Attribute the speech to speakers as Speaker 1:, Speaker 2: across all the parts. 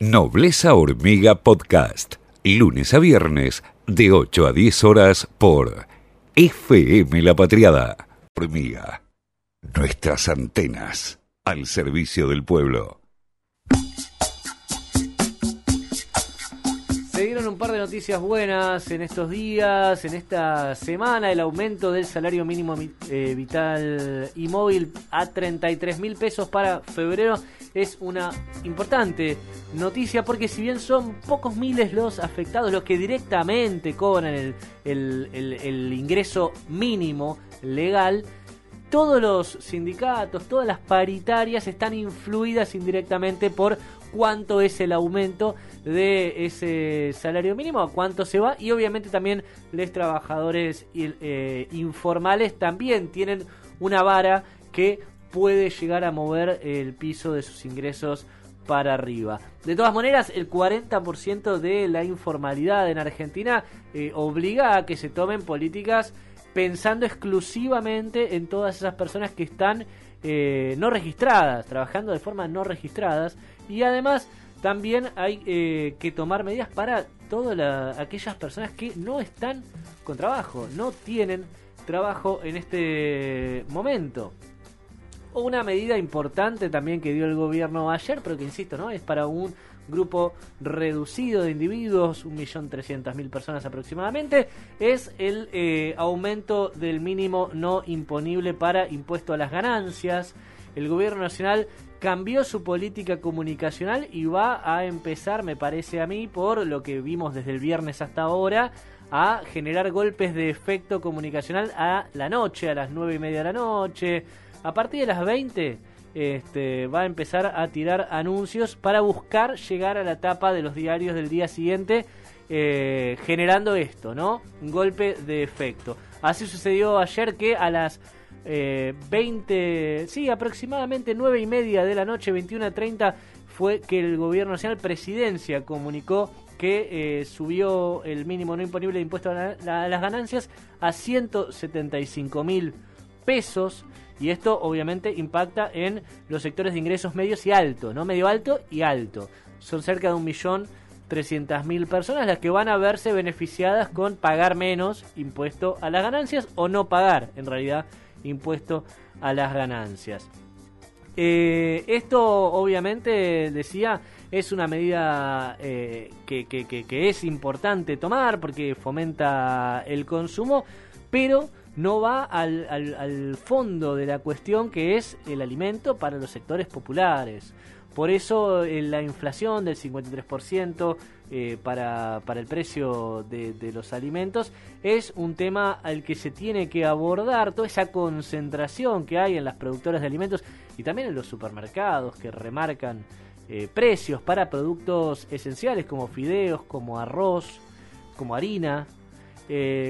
Speaker 1: Nobleza Hormiga Podcast, lunes a viernes de 8 a 10 horas por FM La Patriada. Hormiga, nuestras antenas al servicio del pueblo.
Speaker 2: Se dieron un par de noticias buenas en estos días, en esta semana, el aumento del salario mínimo eh, vital y móvil a 33 mil pesos para febrero es una importante noticia porque si bien son pocos miles los afectados, los que directamente cobran el, el ingreso mínimo legal, todos los sindicatos, todas las paritarias están influidas indirectamente por cuánto es el aumento de ese salario mínimo, a cuánto se va. Y obviamente también los trabajadores eh, informales también tienen una vara que puede llegar a mover el piso de sus ingresos para arriba. De todas maneras, el 40% de la informalidad en Argentina eh, obliga a que se tomen políticas pensando exclusivamente en todas esas personas que están eh, no registradas, trabajando de forma no registradas y además también hay eh, que tomar medidas para todas aquellas personas que no están con trabajo, no tienen trabajo en este momento. Una medida importante también que dio el gobierno ayer, pero que insisto, ¿no? Es para un grupo reducido de individuos, 1.300.000 personas aproximadamente, es el eh, aumento del mínimo no imponible para impuesto a las ganancias. El gobierno nacional cambió su política comunicacional y va a empezar, me parece a mí, por lo que vimos desde el viernes hasta ahora, a generar golpes de efecto comunicacional a la noche, a las 9 y media de la noche. A partir de las 20 este, va a empezar a tirar anuncios para buscar llegar a la tapa de los diarios del día siguiente, eh, generando esto, ¿no? Un golpe de efecto. Así sucedió ayer que a las 20, eh, sí, aproximadamente 9 y media de la noche, 21 a 30, fue que el gobierno nacional, presidencia, comunicó que eh, subió el mínimo no imponible de impuesto a, las ganancias a 175 mil pesos. Y esto obviamente impacta en los sectores de ingresos medios y altos, ¿no? Medio alto y alto. Son cerca de un millón mil personas las que van a verse beneficiadas con pagar menos impuesto a las ganancias o no pagar, en realidad, impuesto a las ganancias. Eh, esto obviamente decía es una medida eh, que, es importante tomar porque fomenta el consumo, pero no va al, al, fondo de la cuestión que es el alimento para los sectores populares. Por eso eh, la inflación del 53% eh, para, para, el precio de, los alimentos es un tema al que se tiene que abordar, toda esa concentración que hay en las productoras de alimentos y también en los supermercados que remarcan eh, precios para productos esenciales como fideos, como arroz, como harina,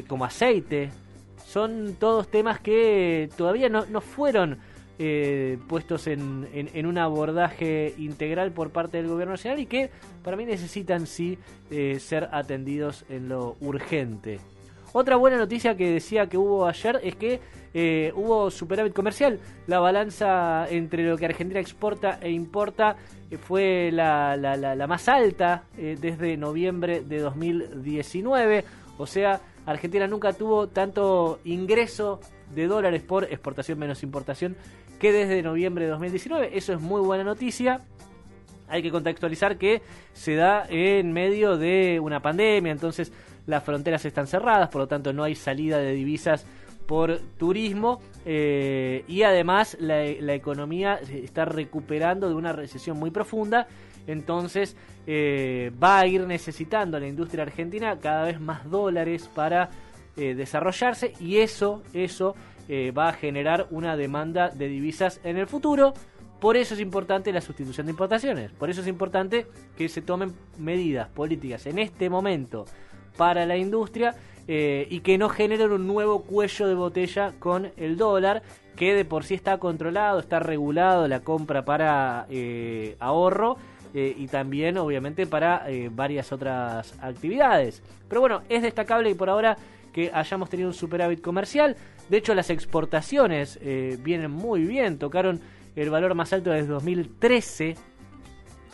Speaker 2: como aceite, son todos temas que todavía no, no fueron eh, puestos en, en, un abordaje integral por parte del gobierno nacional y que para mí necesitan sí eh, ser atendidos en lo urgente. Otra buena noticia que decía que hubo ayer es que eh, hubo superávit comercial. La balanza entre lo que Argentina exporta e importa fue la, la, la más alta desde noviembre de 2019. O sea, Argentina nunca tuvo tanto ingreso de dólares por exportación menos importación que desde noviembre de 2019. Eso es muy buena noticia. Hay que contextualizar que se da en medio de una pandemia, entonces las fronteras están cerradas, por lo tanto no hay salida de divisas por turismo eh, y además la, economía está recuperando de una recesión muy profunda, entonces eh, va a ir necesitando la industria argentina cada vez más dólares para eh, desarrollarse y eso, eso va a generar una demanda de divisas en el futuro. Por eso es importante la sustitución de importaciones, por eso es importante que se tomen medidas políticas en este momento para la industria eh, y que no generen un nuevo cuello de botella con el dólar, que de por sí está controlado, está regulado la compra para eh, ahorro. Eh, y también obviamente para varias otras actividades. Pero bueno, es destacable y por ahora que hayamos tenido un superávit comercial. De hecho, las exportaciones vienen muy bien, tocaron el valor más alto desde 2013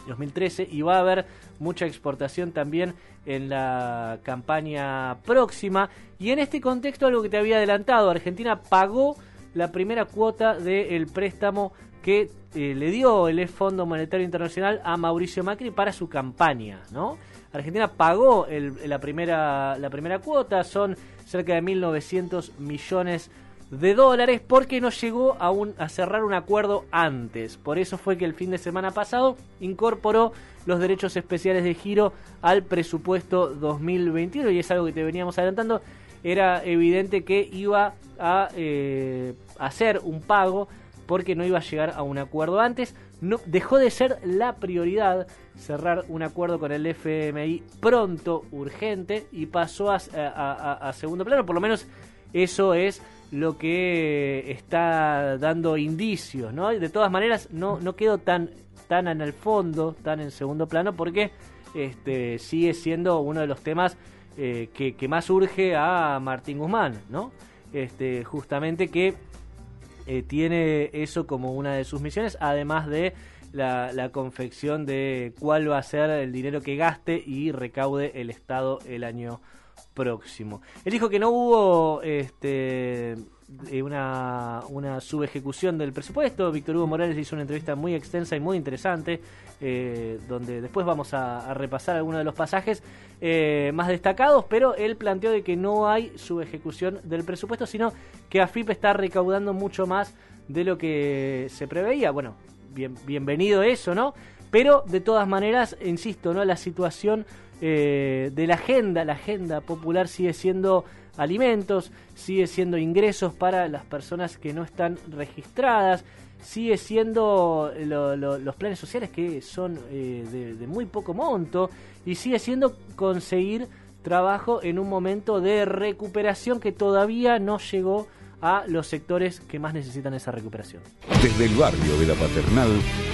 Speaker 2: 2013 y va a haber mucha exportación también en la campaña próxima. Y en este contexto, algo que te había adelantado, Argentina pagó la primera cuota del préstamo que eh, le dio el Fondo Monetario Internacional a Mauricio Macri para su campaña, ¿no? Argentina pagó la, primera, la primera cuota, son cerca de 1.900 millones de dólares porque no llegó a, a cerrar un acuerdo antes. Por eso fue que el fin de semana pasado incorporó los derechos especiales de giro al presupuesto 2021 y es algo que te veníamos adelantando. Era evidente que iba a eh, hacer un pago porque no iba a llegar a un acuerdo antes. No, dejó de ser la prioridad cerrar un acuerdo con el FMI pronto, urgente, y pasó a, segundo plano. Por lo menos eso es lo que está dando indicios, ¿no? De todas maneras, no, no quedó tan, tan en el fondo, tan en segundo plano, porque este, sigue siendo uno de los temas eh, que, más urge a Martín Guzmán, ¿no? Este, justamente que eh, tiene eso como una de sus misiones, además de la, confección de cuál va a ser el dinero que gaste y recaude el Estado el año próximo. Él dijo que no hubo este, eh, una, una subejecución del presupuesto. Víctor Hugo Morales hizo una entrevista muy extensa y muy interesante, eh, donde después vamos a, repasar algunos de los pasajes eh, más destacados, pero él planteó de que no hay subejecución del presupuesto, sino que AFIP está recaudando mucho más de lo que se preveía. Bueno, bien, bienvenido eso, ¿no? Pero de todas maneras, insisto, ¿no? La situación de la agenda, la agenda popular sigue siendo alimentos, sigue siendo ingresos para las personas que no están registradas, sigue siendo los planes sociales que son eh, de, muy poco monto y sigue siendo conseguir trabajo en un momento de recuperación que todavía no llegó a los sectores que más necesitan esa recuperación.
Speaker 1: Desde el barrio de la Paternal,